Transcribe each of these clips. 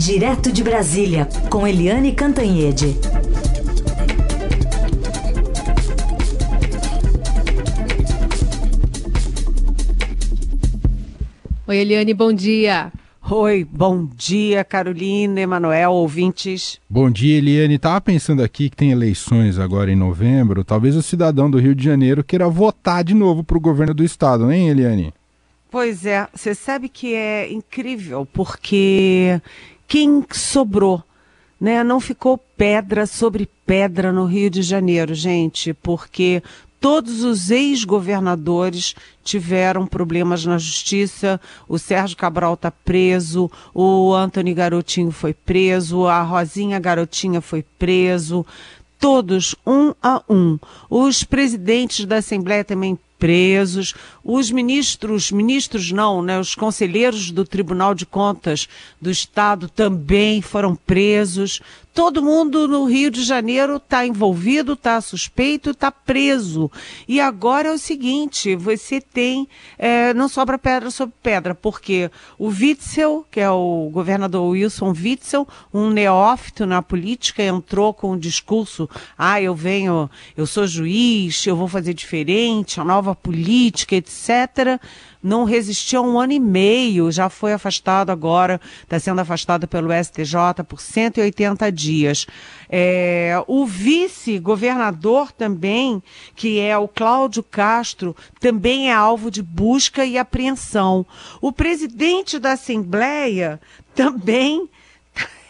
Direto de Brasília, com Eliane Cantanhede. Oi, Eliane, bom dia. Oi, bom dia, Carolina, Emanuel, ouvintes. Bom dia, Eliane. Estava pensando aqui que tem eleições agora em novembro. Talvez o cidadão do Rio de Janeiro queira votar de novo para o governo do estado, hein, Eliane? Pois é, você sabe que é incrível, porque quem sobrou, né? Não ficou pedra sobre pedra no Rio de Janeiro, gente, porque todos os ex-governadores tiveram problemas na justiça. O Sérgio Cabral está preso, o Antony Garotinho foi preso, a Rosinha Garotinha foi preso. Todos, um a um. Os presidentes da Assembleia também presos, os ministros, ministros não, né, os conselheiros do Tribunal de Contas do Estado também foram presos. Todo mundo no Rio de Janeiro está envolvido, está suspeito, está preso. E agora é o seguinte: você tem, é, não sobra pedra sobre pedra, porque o Witzel, que é o governador Wilson Witzel, um neófito na política, entrou com um discurso: ah, eu venho, eu sou juiz, eu vou fazer diferente, a nova política, etc não resistiu a um ano e meio, já foi afastado agora, está sendo afastado pelo STJ por 180 dias. É, o vice-governador também, que é o Cláudio Castro, também é alvo de busca e apreensão. O presidente da Assembleia também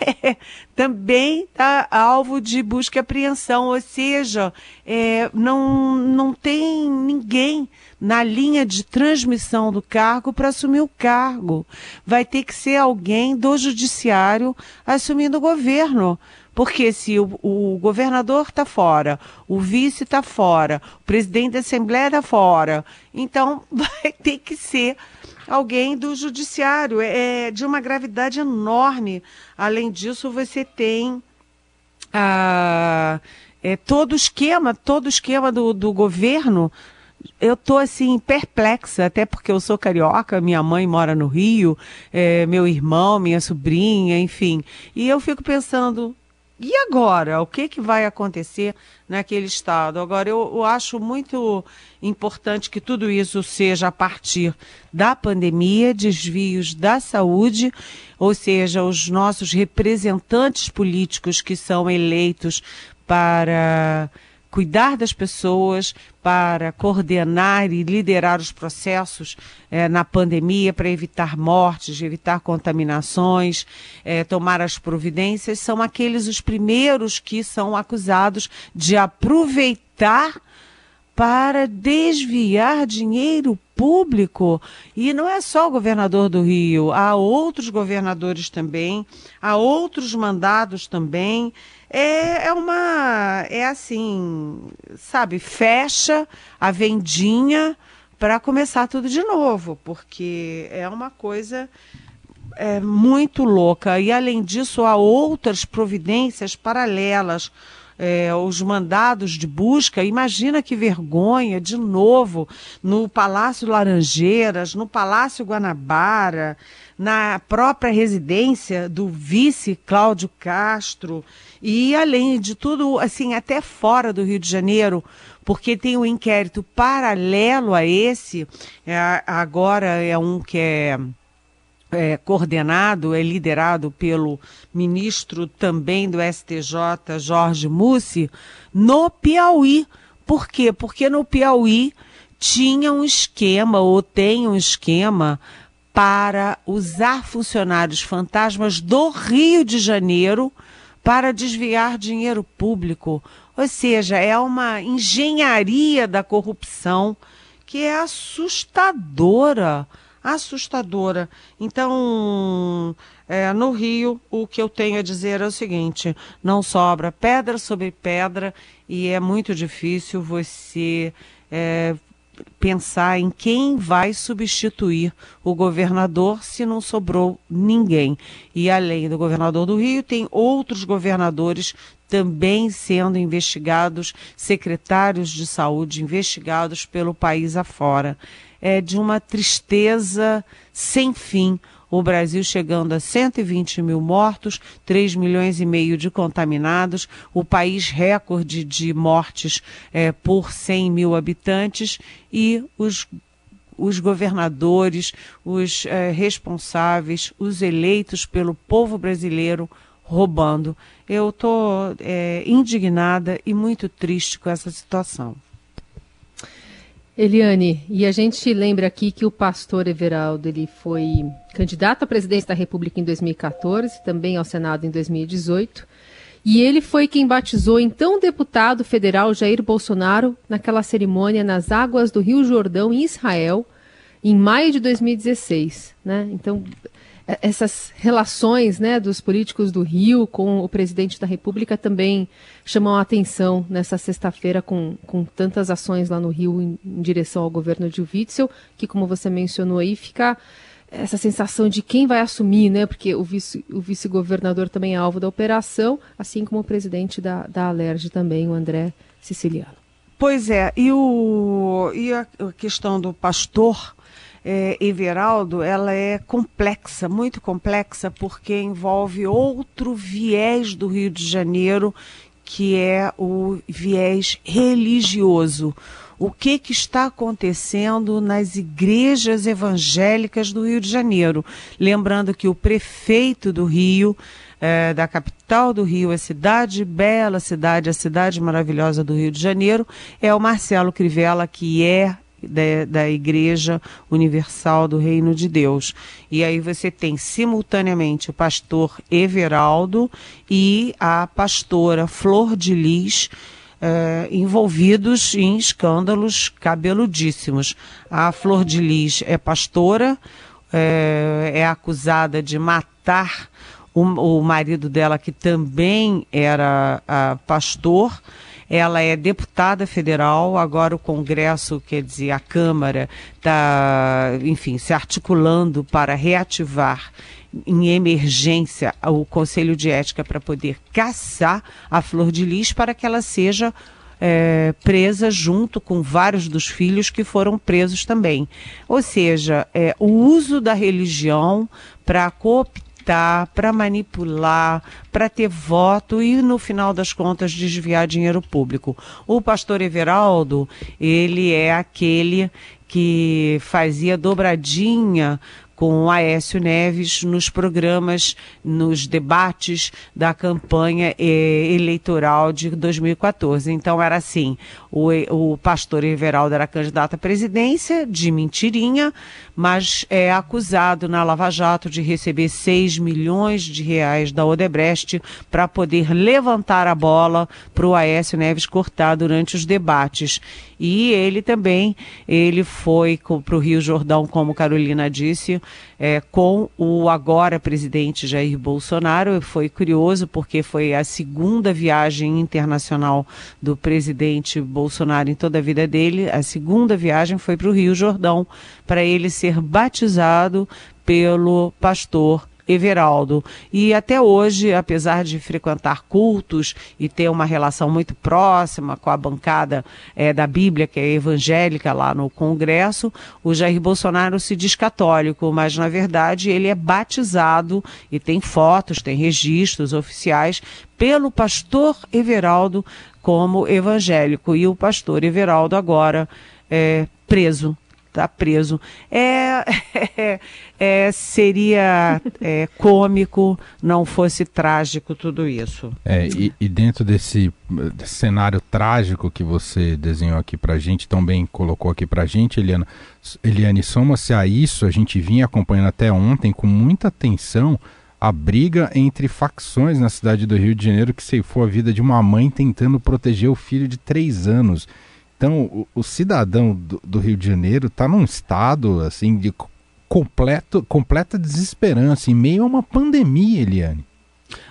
também está alvo de busca e apreensão, ou seja, é, não, não tem ninguém na linha de transmissão do cargo para assumir o cargo. Vai ter que ser alguém do judiciário assumindo o governo. Porque se o, o governador está fora, o vice está fora, o presidente da Assembleia está fora, então vai ter que ser alguém do judiciário. É, é de uma gravidade enorme. Além disso, você tem ah, é, todo o esquema, todo o esquema do, do governo eu tô assim perplexa, até porque eu sou carioca, minha mãe mora no Rio, é, meu irmão, minha sobrinha, enfim. E eu fico pensando, e agora? O que, que vai acontecer naquele estado? Agora, eu, eu, acho muito importante que tudo isso seja a partir da pandemia, desvios da saúde, ou seja, os nossos representantes políticos que são eleitos para cuidar das pessoas, para coordenar e liderar os processos eh, na pandemia, para evitar mortes, evitar contaminações, eh, tomar as providências, são aqueles os primeiros que são acusados de aproveitar para desviar dinheiro público. E não é só o governador do Rio, há outros governadores também, há outros mandados também. É, é uma. É assim, sabe, fecha a vendinha para começar tudo de novo, porque é uma coisa é, muito louca. E, além disso, há outras providências paralelas. É, os mandados de busca, imagina que vergonha, de novo, no Palácio Laranjeiras, no Palácio Guanabara, na própria residência do vice Cláudio Castro. E além de tudo, assim, até fora do Rio de Janeiro, porque tem um inquérito paralelo a esse, é, agora é um que é, é, coordenado, é liderado pelo ministro também do STJ, Jorge Mussi, no Piauí. Por quê? Porque no Piauí tinha um esquema, ou tem um esquema, para usar funcionários fantasmas do Rio de Janeiro para desviar dinheiro público. Ou seja, é uma engenharia da corrupção que é assustadora. Assustadora. Então, é, no Rio, o que eu tenho a dizer é o seguinte: não sobra pedra sobre pedra e é muito difícil você é, pensar em quem vai substituir o governador se não sobrou ninguém. E além do governador do Rio, tem outros governadores também sendo investigados, secretários de saúde investigados pelo país afora. É de uma tristeza sem fim o Brasil chegando a 120 mil mortos, 3 milhões e meio de contaminados, o país recorde de mortes é, por 100 mil habitantes e os os governadores, os é, responsáveis, os eleitos pelo povo brasileiro roubando. Eu estou é, indignada e muito triste com essa situação. Eliane, e a gente lembra aqui que o pastor Everaldo ele foi candidato à presidência da República em 2014, também ao Senado em 2018, e ele foi quem batizou então o deputado federal Jair Bolsonaro naquela cerimônia nas águas do Rio Jordão, em Israel, em maio de 2016. Né? Então, essas relações né, dos políticos do Rio com o presidente da República também chamam a atenção nessa sexta-feira com, com tantas ações lá no Rio em, em, direção ao governo de Witzel, que como você mencionou aí, fica essa sensação de quem vai assumir, né? Porque o, vice, o vice-governador também é alvo da operação, assim como o presidente da, da Alerj também, o André Siciliano. Pois é, e, o, e a questão do pastor é, Everaldo, ela é complexa, muito complexa, porque envolve outro viés do Rio de Janeiro, que é o viés religioso. O que, que está acontecendo nas igrejas evangélicas do Rio de Janeiro? Lembrando que o prefeito do Rio, é, da capital do Rio, a cidade bela, cidade, a cidade maravilhosa do Rio de Janeiro, é o Marcelo Crivella, que é da, da Igreja Universal do Reino de Deus. E aí você tem simultaneamente o pastor Everaldo e a pastora Flor de Lis. Eh, envolvidos em escândalos cabeludíssimos. A Flor de Lis é pastora, eh, é acusada de matar o, o, marido dela, que também era uh, pastor. Ela é deputada federal, agora o Congresso, quer dizer, a Câmara, está, enfim, se articulando para reativar em emergência o Conselho de Ética para poder caçar a Flor de Lis para que ela seja é, presa junto com vários dos filhos que foram presos também. Ou seja, é, o uso da religião para cooptar para manipular, para ter voto e, no final das contas, desviar dinheiro público. O pastor Everaldo, ele é aquele que fazia dobradinha com o Aécio Neves nos programas, nos debates da campanha eh, eleitoral de 2014. Então era assim, o, o pastor Everaldo era candidato à presidência de mentirinha, mas é acusado na Lava Jato de receber 6 milhões de reais da Odebrecht para poder levantar a bola para o Aécio Neves cortar durante os debates. E ele também, ele foi para o Rio Jordão, como Carolina disse, é, com o agora presidente Jair Bolsonaro. Foi curioso porque foi a segunda viagem internacional do presidente Bolsonaro em toda a vida dele. A segunda viagem foi para o Rio Jordão para ele ser batizado pelo pastor Everaldo. E até hoje, apesar de frequentar cultos e ter uma relação muito próxima com a bancada é, da Bíblia, que é evangélica lá no Congresso, o Jair Bolsonaro se diz católico, mas na verdade ele é batizado e tem fotos, tem registros oficiais pelo pastor Everaldo como evangélico. E o pastor Everaldo agora é preso está preso. É, é, é seria é, cômico não fosse trágico tudo isso. É, e, e dentro desse, desse, cenário trágico que você desenhou aqui para gente, também colocou aqui para gente, Eliana, Eliane, soma-se a isso, a gente vinha acompanhando até ontem com muita atenção a briga entre facções na cidade do Rio de Janeiro que ceifou a vida de uma mãe tentando proteger o filho de três anos. Então, o, o cidadão do, do, Rio de Janeiro está num estado assim de completo, completa desesperança em meio a uma pandemia, Eliane.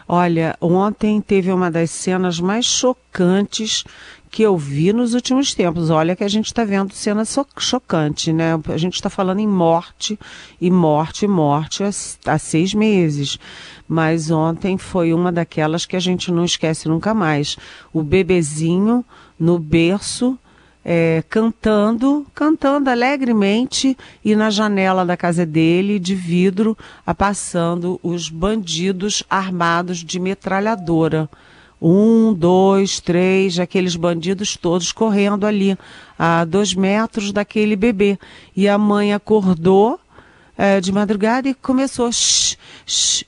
Olha, ontem teve uma das cenas mais chocantes que eu vi nos últimos tempos. Olha que a gente está vendo cena chocante, né? A gente está falando em morte e morte e morte há seis meses. Mas ontem foi uma daquelas que a gente não esquece nunca mais. O bebezinho no berço é, cantando, cantando alegremente e na janela da casa dele, de vidro, passando os bandidos armados de metralhadora. Um, dois, três, aqueles bandidos todos correndo ali a dois metros daquele bebê. E a mãe acordou é, de madrugada e começou shh, shh,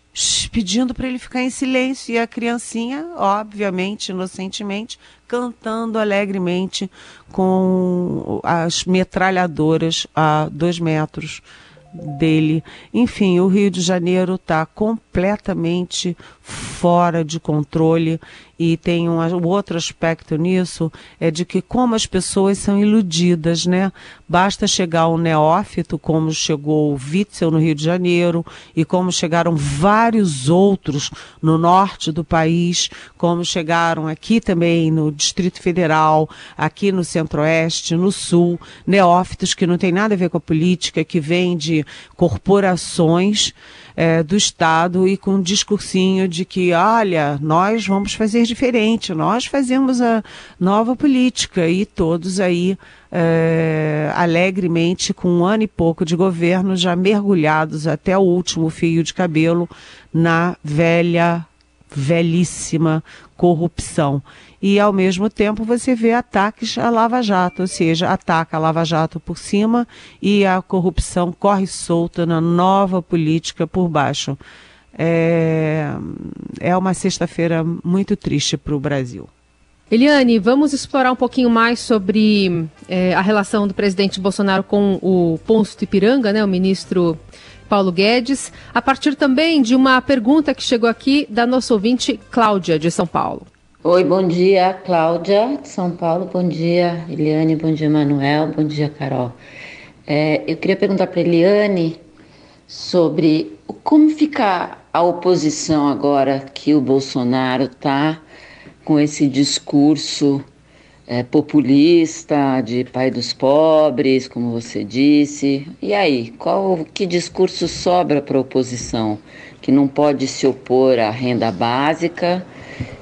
pedindo para ele ficar em silêncio. E a criancinha, obviamente, inocentemente, cantando alegremente com as metralhadoras a dois metros dele. Enfim, o Rio de Janeiro está completamente fora de controle e tem um, um, outro aspecto nisso, é de que como as pessoas são iludidas, né? Basta chegar um neófito, como chegou o Witzel no Rio de Janeiro, e como chegaram vários outros no norte do país, como chegaram aqui também no Distrito Federal, aqui no Centro-Oeste, no Sul, neófitos que não tem nada a ver com a política, que vêm de corporações, é, do Estado e com um discursinho de que, olha, nós vamos fazer diferente, nós fazemos a nova política e todos aí é, alegremente, com um ano e pouco de governo, já mergulhados até o último fio de cabelo na velha, velhíssima corrupção e ao mesmo tempo você vê ataques à Lava Jato, ou seja, ataca a Lava Jato por cima e a corrupção corre solta na nova política por baixo. É, é uma sexta-feira muito triste para o Brasil. Eliane, vamos explorar um pouquinho mais sobre é, a relação do presidente Bolsonaro com o Ponço Ipiranga, né, o ministro Paulo Guedes, a partir também de uma pergunta que chegou aqui da nossa ouvinte Cláudia, de São Paulo. Oi, bom dia, Cláudia, de São Paulo. Bom dia, Eliane. Bom dia, Manuel. Bom dia, Carol. É, eu queria perguntar para Eliane sobre como fica a oposição agora que o Bolsonaro está com esse discurso é, populista de pai dos pobres, como você disse. E aí, qual que discurso sobra para a oposição que não pode se opor à renda básica?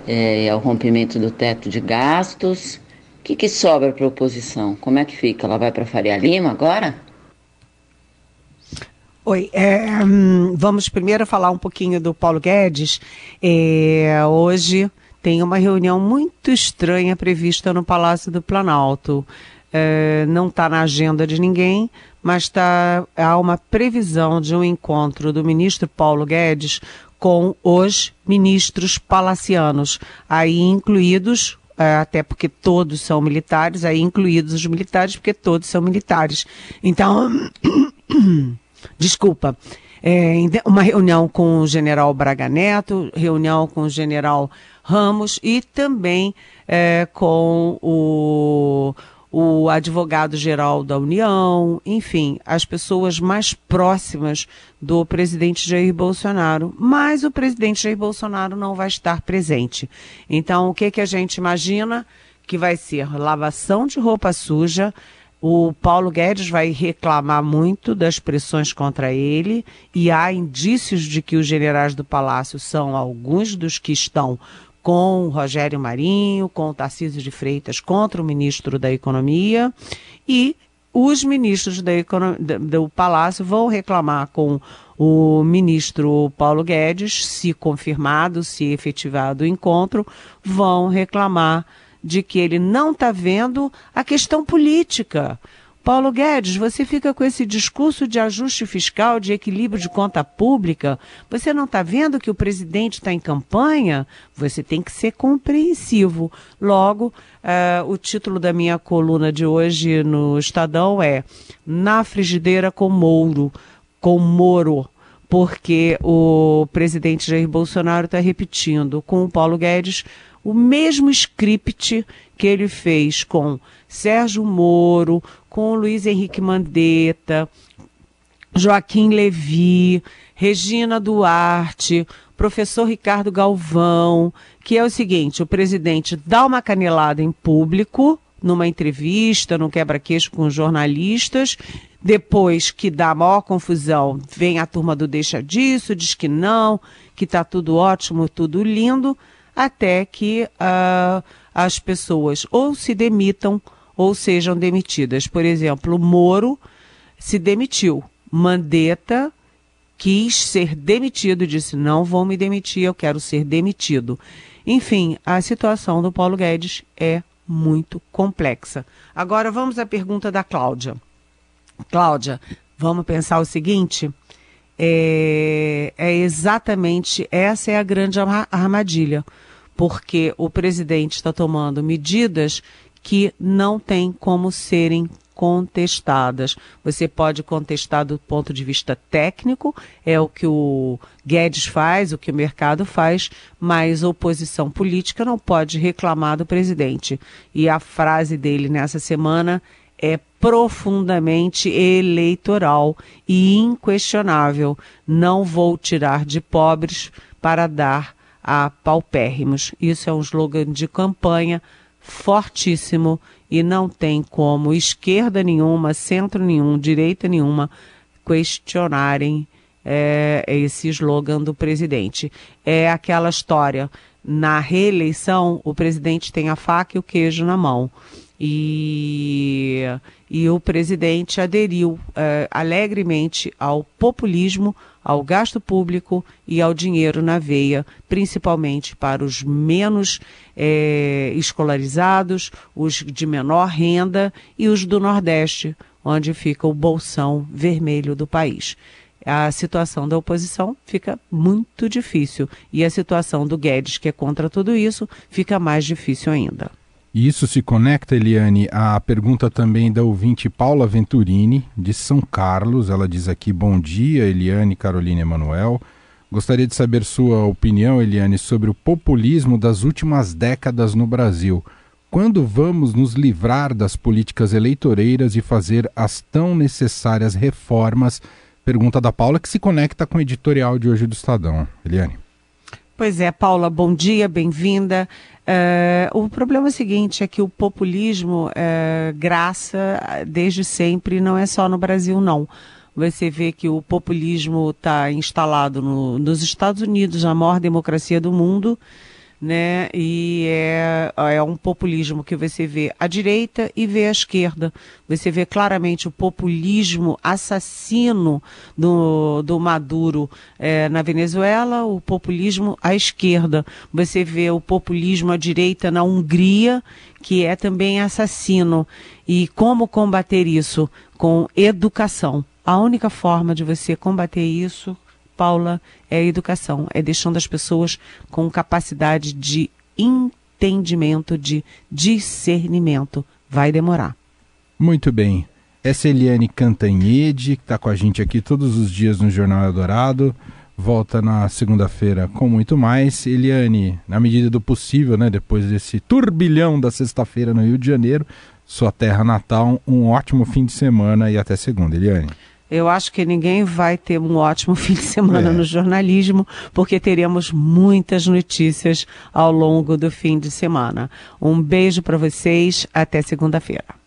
é, ao rompimento do teto de gastos. O que, que sobra para a oposição? Como é que fica? Ela vai para Faria Lima agora? Oi, é, hum, vamos primeiro falar um pouquinho do Paulo Guedes. É, hoje tem uma reunião muito estranha prevista no Palácio do Planalto. É, não está na agenda de ninguém, mas tá, há uma previsão de um encontro do ministro Paulo Guedes com os ministros palacianos, aí incluídos, é, até porque todos são militares, aí incluídos os militares, porque todos são militares. Então, desculpa. É, uma reunião com o general Braga Neto, reunião com o general Ramos e também é, com o o advogado-geral da União, enfim, as pessoas mais próximas do presidente Jair Bolsonaro. Mas o presidente Jair Bolsonaro não vai estar presente. Então, o que, que a gente imagina? Que vai ser lavação de roupa suja. O Paulo Guedes vai reclamar muito das pressões contra ele, e há indícios de que os generais do Palácio são alguns dos que estão com o Rogério Marinho, com o Tarcísio de Freitas contra o ministro da Economia e os ministros da do Palácio vão reclamar com o ministro Paulo Guedes, se confirmado, se efetivado o encontro, vão reclamar de que ele não está vendo a questão política. Paulo Guedes, você fica com esse discurso de ajuste fiscal, de equilíbrio de conta pública. Você não está vendo que o presidente está em campanha? Você tem que ser compreensivo. Logo, uh, o título da minha coluna de hoje no Estadão é Na Frigideira com Mouro, com Moro porque o presidente Jair Bolsonaro está repetindo com o Paulo Guedes o mesmo script que ele fez com Sérgio Moro, com Luiz Henrique Mandetta, Joaquim Levi, Regina Duarte, professor Ricardo Galvão, que é o seguinte: o presidente dá uma canelada em público, numa entrevista, no quebra-queixo com jornalistas, depois que dá maior confusão, vem a turma do deixa disso, diz que não, que está tudo ótimo, tudo lindo, até que uh, as pessoas ou se demitam ou sejam demitidas. Por exemplo, Moro se demitiu. Mandetta quis ser demitido, disse: não vou me demitir, eu quero ser demitido. Enfim, a situação do Paulo Guedes é muito complexa. Agora vamos à pergunta da Cláudia. Cláudia, vamos pensar o seguinte: é, é exatamente essa é a grande armadilha, porque o presidente está tomando medidas que não têm como serem contestadas. Você pode contestar do ponto de vista técnico, é o que o Guedes faz, o que o mercado faz, mas oposição política não pode reclamar do presidente. E a frase dele nessa semana é profundamente eleitoral e inquestionável. Não vou tirar de pobres para dar a paupérrimos. Isso é um slogan de campanha fortíssimo e não tem como esquerda nenhuma, centro nenhum, direita nenhuma questionarem é, esse slogan do presidente. É aquela história. Na reeleição, o presidente tem a faca e o queijo na mão. E, e o presidente aderiu é, alegremente ao populismo, ao gasto público e ao dinheiro na veia, principalmente para os menos é, escolarizados, os de menor renda e os do Nordeste, onde fica o bolsão vermelho do país. A situação da oposição fica muito difícil e a situação do Guedes, que é contra tudo isso, fica mais difícil ainda. E isso se conecta, Eliane, à pergunta também da ouvinte Paula Venturini, de São Carlos. Ela diz aqui: Bom dia, Eliane, Carolina Emanuel. Gostaria de saber sua opinião, Eliane, sobre o populismo das últimas décadas no Brasil. Quando vamos nos livrar das políticas eleitoreiras e fazer as tão necessárias reformas? Pergunta da Paula, que se conecta com o editorial de hoje do Estadão. Eliane. Pois é, Paula, bom dia, bem-vinda. Uh, o problema é seguinte, é que o populismo, uh, graça, desde sempre, não é só no Brasil, não. Você vê que o populismo está instalado no, nos Estados Unidos, a maior democracia do mundo, né? E é, é um populismo que você vê à direita e vê à esquerda. Você vê claramente o populismo assassino do, do Maduro é, na Venezuela, o populismo à esquerda. Você vê o populismo à direita na Hungria, que é também assassino. E como combater isso? Com educação. A única forma de você combater isso Paula, é a educação, é deixando as pessoas com capacidade de entendimento, de discernimento. Vai demorar. Muito bem. Essa é Eliane Cantanhede, que está com a gente aqui todos os dias no Jornal Eldorado. Volta na segunda-feira com muito mais. Eliane, na medida do possível, né, depois desse turbilhão da sexta-feira no Rio de Janeiro, sua terra natal, um ótimo fim de semana e até segunda, Eliane. Eu acho que ninguém vai ter um ótimo fim de semana é. no jornalismo, porque teremos muitas notícias ao longo do fim de semana. Um beijo para vocês, até segunda-feira.